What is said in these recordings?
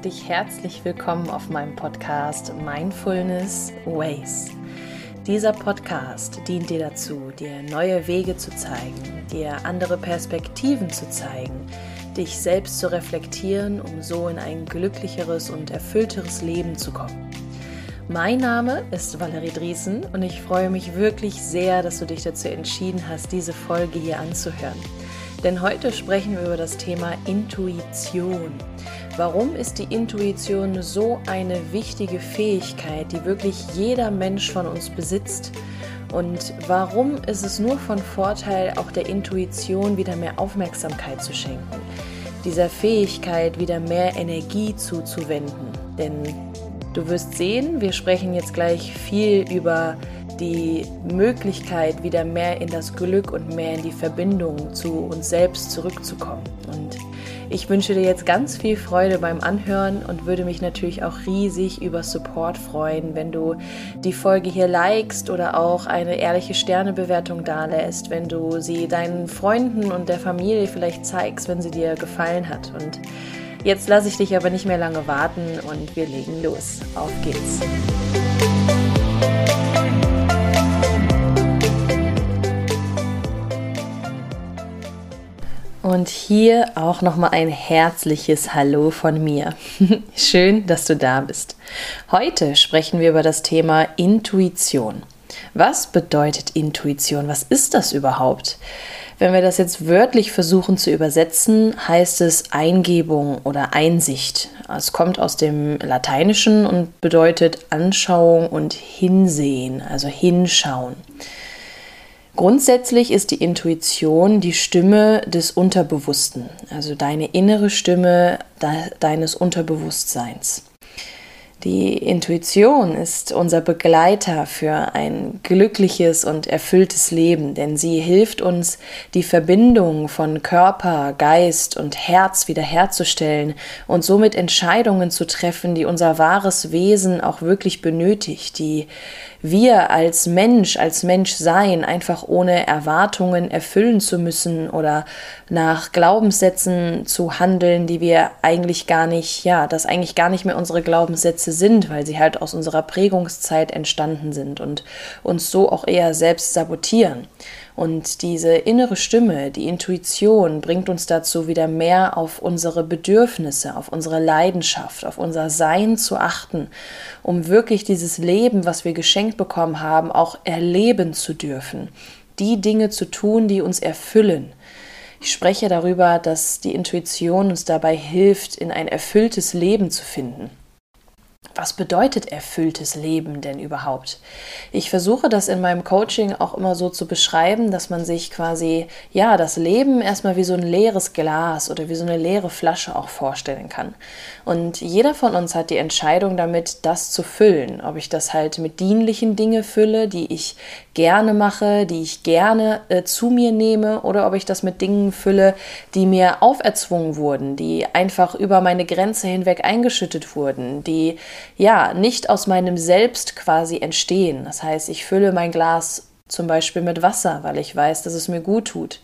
heiße dich herzlich willkommen auf meinem Podcast Mindfulness Ways. Dieser Podcast dient dir dazu, dir neue Wege zu zeigen, dir andere Perspektiven zu zeigen, dich selbst zu reflektieren, um so in ein glücklicheres und erfüllteres Leben zu kommen. Mein Name ist Valerie Driesen und ich freue mich wirklich sehr, dass du dich dazu entschieden hast, diese Folge hier anzuhören. Denn heute sprechen wir über das Thema Intuition. Warum ist die Intuition so eine wichtige Fähigkeit, die wirklich jeder Mensch von uns besitzt? Und warum ist es nur von Vorteil, auch der Intuition wieder mehr Aufmerksamkeit zu schenken? Dieser Fähigkeit wieder mehr Energie zuzuwenden. Denn du wirst sehen, wir sprechen jetzt gleich viel über die Möglichkeit, wieder mehr in das Glück und mehr in die Verbindung zu uns selbst zurückzukommen. Und ich wünsche dir jetzt ganz viel Freude beim Anhören und würde mich natürlich auch riesig über Support freuen, wenn du die Folge hier likest oder auch eine ehrliche Sternebewertung dalässt, wenn du sie deinen Freunden und der Familie vielleicht zeigst, wenn sie dir gefallen hat. Und jetzt lasse ich dich aber nicht mehr lange warten und wir legen los. Auf geht's! Und hier auch nochmal ein herzliches Hallo von mir. Schön, dass du da bist. Heute sprechen wir über das Thema Intuition. Was bedeutet Intuition? Was ist das überhaupt? Wenn wir das jetzt wörtlich versuchen zu übersetzen, heißt es Eingebung oder Einsicht. Es kommt aus dem Lateinischen und bedeutet Anschauung und Hinsehen, also hinschauen. Grundsätzlich ist die Intuition die Stimme des Unterbewussten, also deine innere Stimme deines Unterbewusstseins. Die Intuition ist unser Begleiter für ein glückliches und erfülltes Leben, denn sie hilft uns, die Verbindung von Körper, Geist und Herz wiederherzustellen und somit Entscheidungen zu treffen, die unser wahres Wesen auch wirklich benötigt, die wir als Mensch, als Mensch sein, einfach ohne Erwartungen erfüllen zu müssen oder nach Glaubenssätzen zu handeln, die wir eigentlich gar nicht, ja, das eigentlich gar nicht mehr unsere Glaubenssätze sind, weil sie halt aus unserer Prägungszeit entstanden sind und uns so auch eher selbst sabotieren. Und diese innere Stimme, die Intuition bringt uns dazu, wieder mehr auf unsere Bedürfnisse, auf unsere Leidenschaft, auf unser Sein zu achten, um wirklich dieses Leben, was wir geschenkt bekommen haben, auch erleben zu dürfen. Die Dinge zu tun, die uns erfüllen. Ich spreche darüber, dass die Intuition uns dabei hilft, in ein erfülltes Leben zu finden. Was bedeutet erfülltes Leben denn überhaupt? Ich versuche das in meinem Coaching auch immer so zu beschreiben, dass man sich quasi, ja, das Leben erstmal wie so ein leeres Glas oder wie so eine leere Flasche auch vorstellen kann. Und jeder von uns hat die Entscheidung damit, das zu füllen. Ob ich das halt mit dienlichen Dingen fülle, die ich gerne mache, die ich gerne äh, zu mir nehme, oder ob ich das mit Dingen fülle, die mir auferzwungen wurden, die einfach über meine Grenze hinweg eingeschüttet wurden, die ja, nicht aus meinem Selbst quasi entstehen. Das heißt, ich fülle mein Glas zum Beispiel mit Wasser, weil ich weiß, dass es mir gut tut.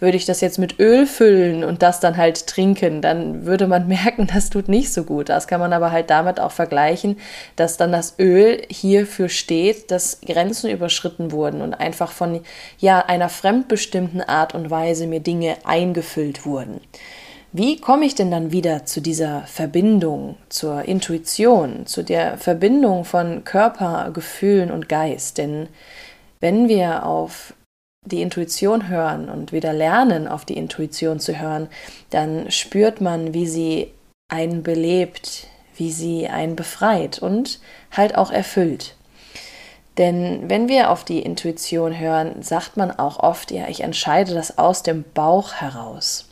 Würde ich das jetzt mit Öl füllen und das dann halt trinken, dann würde man merken, das tut nicht so gut. Das kann man aber halt damit auch vergleichen, dass dann das Öl hierfür steht, dass Grenzen überschritten wurden und einfach von ja einer fremdbestimmten Art und Weise mir Dinge eingefüllt wurden. Wie komme ich denn dann wieder zu dieser Verbindung, zur Intuition, zu der Verbindung von Körper, Gefühlen und Geist? Denn wenn wir auf die Intuition hören und wieder lernen, auf die Intuition zu hören, dann spürt man, wie sie einen belebt, wie sie einen befreit und halt auch erfüllt. Denn wenn wir auf die Intuition hören, sagt man auch oft, ja, ich entscheide das aus dem Bauch heraus.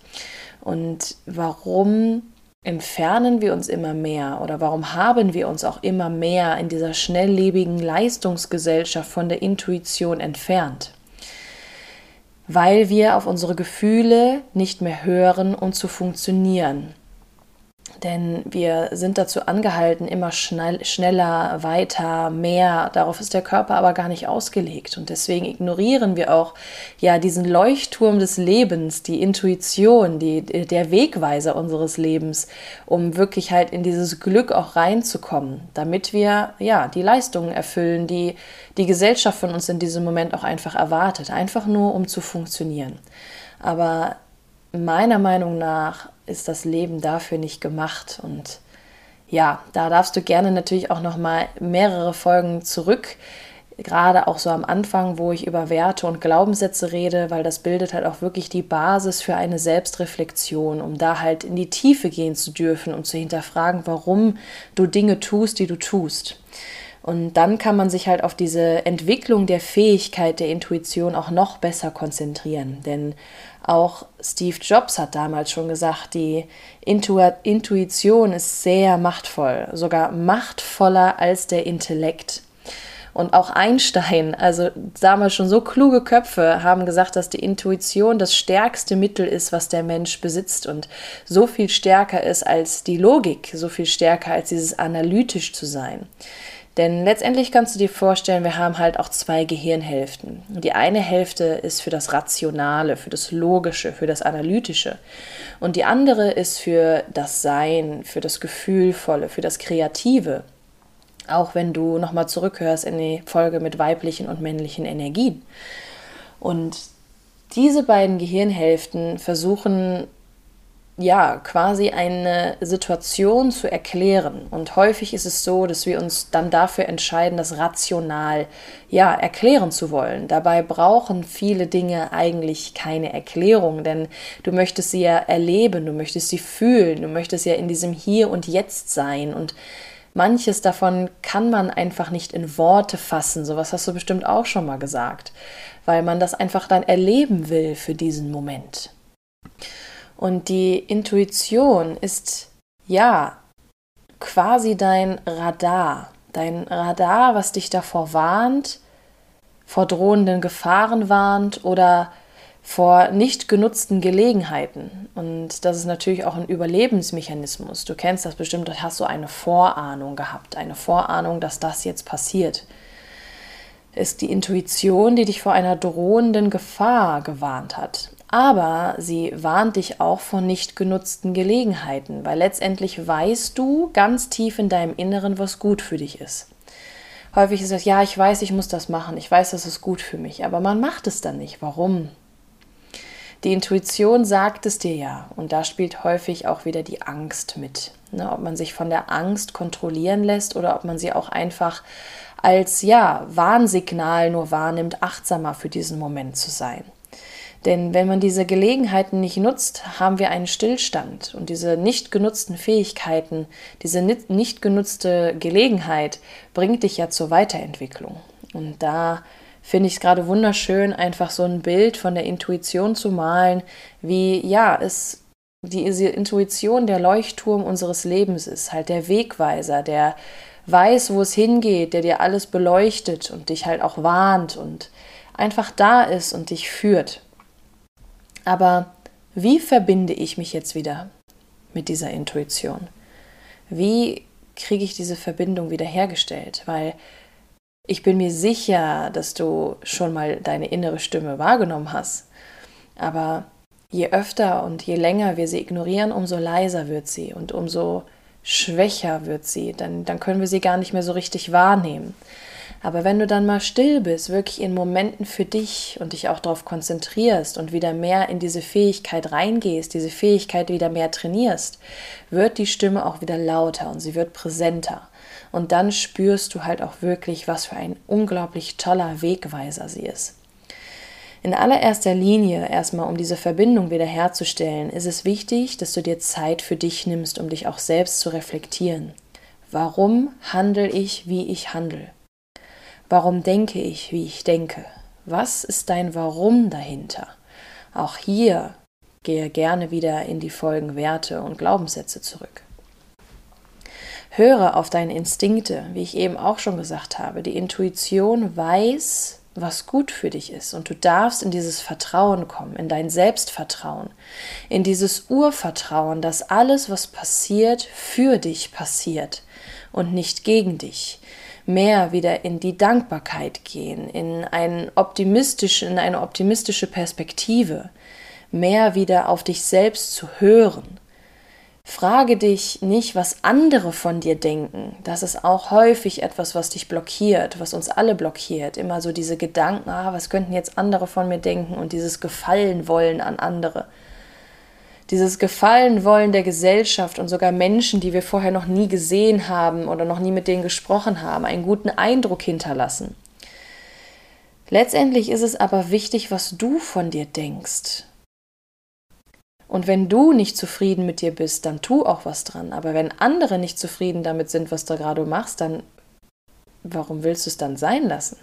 Und warum entfernen wir uns immer mehr oder warum haben wir uns auch immer mehr in dieser schnelllebigen Leistungsgesellschaft von der Intuition entfernt? Weil wir auf unsere Gefühle nicht mehr hören und zu funktionieren. Denn wir sind dazu angehalten, immer schnell, schneller, weiter, mehr. Darauf ist der Körper aber gar nicht ausgelegt. Und deswegen ignorieren wir auch ja diesen Leuchtturm des Lebens, die Intuition, die, der Wegweiser unseres Lebens, um wirklich halt in dieses Glück auch reinzukommen, damit wir ja die Leistungen erfüllen, die die Gesellschaft von uns in diesem Moment auch einfach erwartet. Einfach nur, um zu funktionieren. Aber meiner Meinung nach ist das Leben dafür nicht gemacht und ja, da darfst du gerne natürlich auch noch mal mehrere Folgen zurück, gerade auch so am Anfang, wo ich über Werte und Glaubenssätze rede, weil das bildet halt auch wirklich die Basis für eine Selbstreflexion, um da halt in die Tiefe gehen zu dürfen und zu hinterfragen, warum du Dinge tust, die du tust. Und dann kann man sich halt auf diese Entwicklung der Fähigkeit der Intuition auch noch besser konzentrieren. Denn auch Steve Jobs hat damals schon gesagt, die Intu Intuition ist sehr machtvoll, sogar machtvoller als der Intellekt. Und auch Einstein, also damals schon so kluge Köpfe, haben gesagt, dass die Intuition das stärkste Mittel ist, was der Mensch besitzt und so viel stärker ist als die Logik, so viel stärker als dieses analytisch zu sein. Denn letztendlich kannst du dir vorstellen, wir haben halt auch zwei Gehirnhälften. Die eine Hälfte ist für das Rationale, für das Logische, für das Analytische. Und die andere ist für das Sein, für das Gefühlvolle, für das Kreative. Auch wenn du nochmal zurückhörst in die Folge mit weiblichen und männlichen Energien. Und diese beiden Gehirnhälften versuchen ja, quasi eine Situation zu erklären. Und häufig ist es so, dass wir uns dann dafür entscheiden, das rational ja, erklären zu wollen. Dabei brauchen viele Dinge eigentlich keine Erklärung, denn du möchtest sie ja erleben, du möchtest sie fühlen, du möchtest ja in diesem Hier und Jetzt sein und Manches davon kann man einfach nicht in Worte fassen. Sowas hast du bestimmt auch schon mal gesagt, weil man das einfach dann erleben will für diesen Moment. Und die Intuition ist ja quasi dein Radar, dein Radar, was dich davor warnt, vor drohenden Gefahren warnt oder vor nicht genutzten Gelegenheiten. Und das ist natürlich auch ein Überlebensmechanismus. Du kennst das bestimmt, du hast so eine Vorahnung gehabt, eine Vorahnung, dass das jetzt passiert. Ist die Intuition, die dich vor einer drohenden Gefahr gewarnt hat aber sie warnt dich auch vor nicht genutzten Gelegenheiten, weil letztendlich weißt du ganz tief in deinem Inneren, was gut für dich ist. Häufig ist es, ja, ich weiß, ich muss das machen, ich weiß, das ist gut für mich, aber man macht es dann nicht. Warum? Die Intuition sagt es dir ja und da spielt häufig auch wieder die Angst mit. Ne, ob man sich von der Angst kontrollieren lässt oder ob man sie auch einfach als ja, Warnsignal nur wahrnimmt, achtsamer für diesen Moment zu sein. Denn wenn man diese Gelegenheiten nicht nutzt, haben wir einen Stillstand. Und diese nicht genutzten Fähigkeiten, diese nicht genutzte Gelegenheit bringt dich ja zur Weiterentwicklung. Und da finde ich es gerade wunderschön, einfach so ein Bild von der Intuition zu malen, wie ja, es die Intuition der Leuchtturm unseres Lebens ist, halt der Wegweiser, der weiß, wo es hingeht, der dir alles beleuchtet und dich halt auch warnt und einfach da ist und dich führt. Aber wie verbinde ich mich jetzt wieder mit dieser Intuition? Wie kriege ich diese Verbindung wieder hergestellt? Weil ich bin mir sicher, dass du schon mal deine innere Stimme wahrgenommen hast. Aber je öfter und je länger wir sie ignorieren, umso leiser wird sie und umso schwächer wird sie. Dann, dann können wir sie gar nicht mehr so richtig wahrnehmen. Aber wenn du dann mal still bist, wirklich in Momenten für dich und dich auch darauf konzentrierst und wieder mehr in diese Fähigkeit reingehst, diese Fähigkeit wieder mehr trainierst, wird die Stimme auch wieder lauter und sie wird präsenter. Und dann spürst du halt auch wirklich, was für ein unglaublich toller Wegweiser sie ist. In allererster Linie, erstmal um diese Verbindung wiederherzustellen, ist es wichtig, dass du dir Zeit für dich nimmst, um dich auch selbst zu reflektieren. Warum handle ich, wie ich handle? Warum denke ich, wie ich denke? Was ist dein Warum dahinter? Auch hier gehe gerne wieder in die Folgen Werte und Glaubenssätze zurück. Höre auf deine Instinkte, wie ich eben auch schon gesagt habe. Die Intuition weiß, was gut für dich ist. Und du darfst in dieses Vertrauen kommen, in dein Selbstvertrauen, in dieses Urvertrauen, dass alles, was passiert, für dich passiert und nicht gegen dich. Mehr wieder in die Dankbarkeit gehen, in, einen optimistischen, in eine optimistische Perspektive, mehr wieder auf dich selbst zu hören Frage dich nicht, was andere von dir denken. Das ist auch häufig etwas, was dich blockiert, was uns alle blockiert. Immer so diese Gedanken, ah, was könnten jetzt andere von mir denken und dieses Gefallen wollen an andere. Dieses Gefallen wollen der Gesellschaft und sogar Menschen, die wir vorher noch nie gesehen haben oder noch nie mit denen gesprochen haben, einen guten Eindruck hinterlassen. Letztendlich ist es aber wichtig, was du von dir denkst. Und wenn du nicht zufrieden mit dir bist, dann tu auch was dran. Aber wenn andere nicht zufrieden damit sind, was du gerade machst, dann warum willst du es dann sein lassen?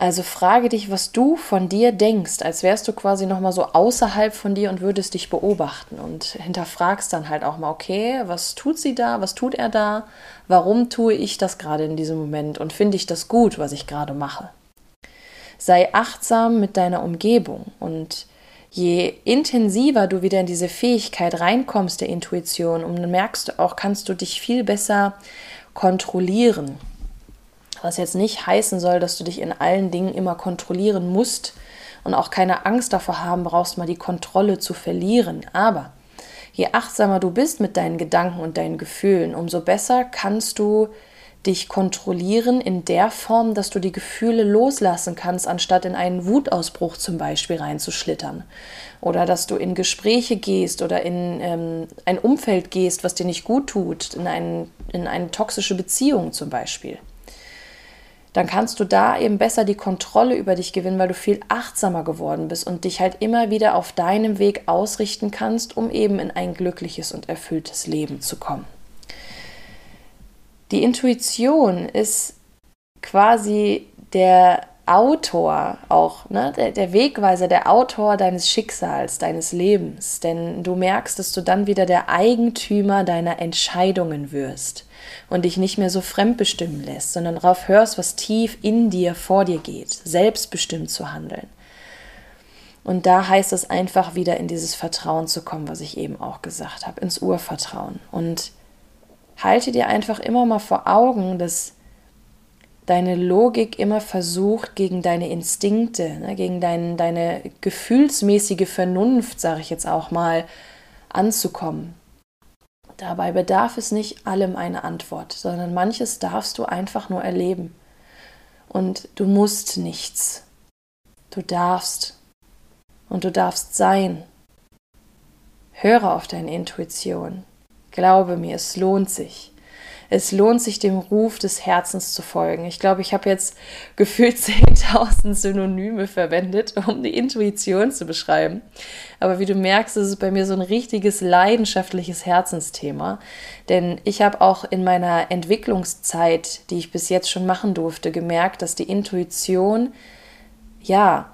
Also frage dich, was du von dir denkst, als wärst du quasi nochmal so außerhalb von dir und würdest dich beobachten und hinterfragst dann halt auch mal, okay, was tut sie da, was tut er da, warum tue ich das gerade in diesem Moment und finde ich das gut, was ich gerade mache. Sei achtsam mit deiner Umgebung und je intensiver du wieder in diese Fähigkeit reinkommst der Intuition, und merkst du auch, kannst du dich viel besser kontrollieren. Was jetzt nicht heißen soll, dass du dich in allen Dingen immer kontrollieren musst und auch keine Angst davor haben brauchst, mal die Kontrolle zu verlieren. Aber je achtsamer du bist mit deinen Gedanken und deinen Gefühlen, umso besser kannst du dich kontrollieren in der Form, dass du die Gefühle loslassen kannst, anstatt in einen Wutausbruch zum Beispiel reinzuschlittern. Oder dass du in Gespräche gehst oder in ähm, ein Umfeld gehst, was dir nicht gut tut, in, ein, in eine toxische Beziehung zum Beispiel. Dann kannst du da eben besser die Kontrolle über dich gewinnen, weil du viel achtsamer geworden bist und dich halt immer wieder auf deinem Weg ausrichten kannst, um eben in ein glückliches und erfülltes Leben zu kommen. Die Intuition ist quasi der Autor auch, ne? der, der Wegweiser, der Autor deines Schicksals, deines Lebens. Denn du merkst, dass du dann wieder der Eigentümer deiner Entscheidungen wirst und dich nicht mehr so fremdbestimmen lässt, sondern darauf hörst, was tief in dir vor dir geht, selbstbestimmt zu handeln. Und da heißt es einfach wieder in dieses Vertrauen zu kommen, was ich eben auch gesagt habe, ins Urvertrauen. Und halte dir einfach immer mal vor Augen, dass deine Logik immer versucht, gegen deine Instinkte, ne, gegen dein, deine gefühlsmäßige Vernunft, sage ich jetzt auch mal, anzukommen. Dabei bedarf es nicht allem eine Antwort, sondern manches darfst du einfach nur erleben. Und du musst nichts. Du darfst. Und du darfst sein. Höre auf deine Intuition. Glaube mir, es lohnt sich. Es lohnt sich, dem Ruf des Herzens zu folgen. Ich glaube, ich habe jetzt gefühlt 10.000 Synonyme verwendet, um die Intuition zu beschreiben. Aber wie du merkst, ist es bei mir so ein richtiges leidenschaftliches Herzensthema. Denn ich habe auch in meiner Entwicklungszeit, die ich bis jetzt schon machen durfte, gemerkt, dass die Intuition, ja,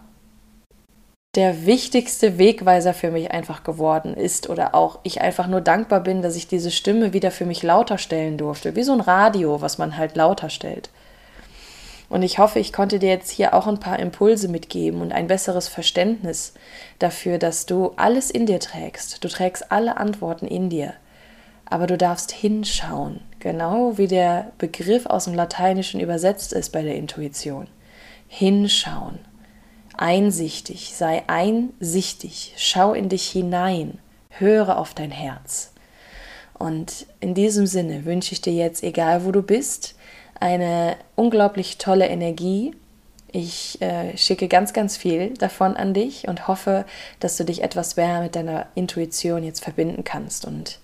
der wichtigste Wegweiser für mich einfach geworden ist oder auch ich einfach nur dankbar bin, dass ich diese Stimme wieder für mich lauter stellen durfte, wie so ein Radio, was man halt lauter stellt. Und ich hoffe, ich konnte dir jetzt hier auch ein paar Impulse mitgeben und ein besseres Verständnis dafür, dass du alles in dir trägst. Du trägst alle Antworten in dir. Aber du darfst hinschauen, genau wie der Begriff aus dem Lateinischen übersetzt ist bei der Intuition. Hinschauen einsichtig, sei einsichtig, schau in dich hinein, höre auf dein Herz. Und in diesem Sinne wünsche ich dir jetzt, egal wo du bist, eine unglaublich tolle Energie. Ich äh, schicke ganz, ganz viel davon an dich und hoffe, dass du dich etwas mehr mit deiner Intuition jetzt verbinden kannst und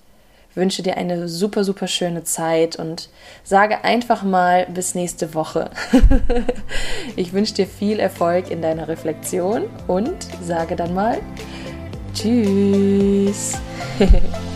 wünsche dir eine super, super schöne Zeit und sage einfach mal bis nächste Woche. ich wünsche dir viel Erfolg in deiner Reflexion und sage dann mal Tschüss.